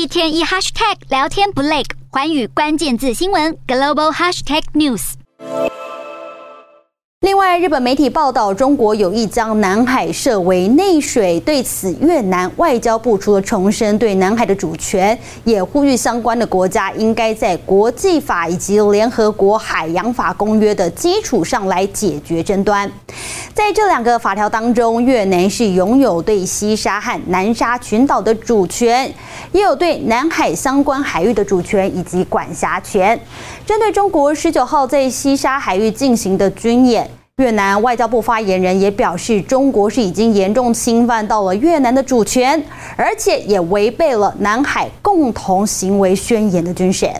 一天一 hashtag 聊天不累，环宇关键字新闻 global hashtag news。另外，日本媒体报道，中国有意将南海设为内水。对此，越南外交部除了重申对南海的主权，也呼吁相关的国家应该在国际法以及联合国海洋法公约的基础上来解决争端。在这两个法条当中，越南是拥有对西沙和南沙群岛的主权，也有对南海相关海域的主权以及管辖权。针对中国十九号在西沙海域进行的军演。越南外交部发言人也表示，中国是已经严重侵犯到了越南的主权，而且也违背了南海共同行为宣言的精神。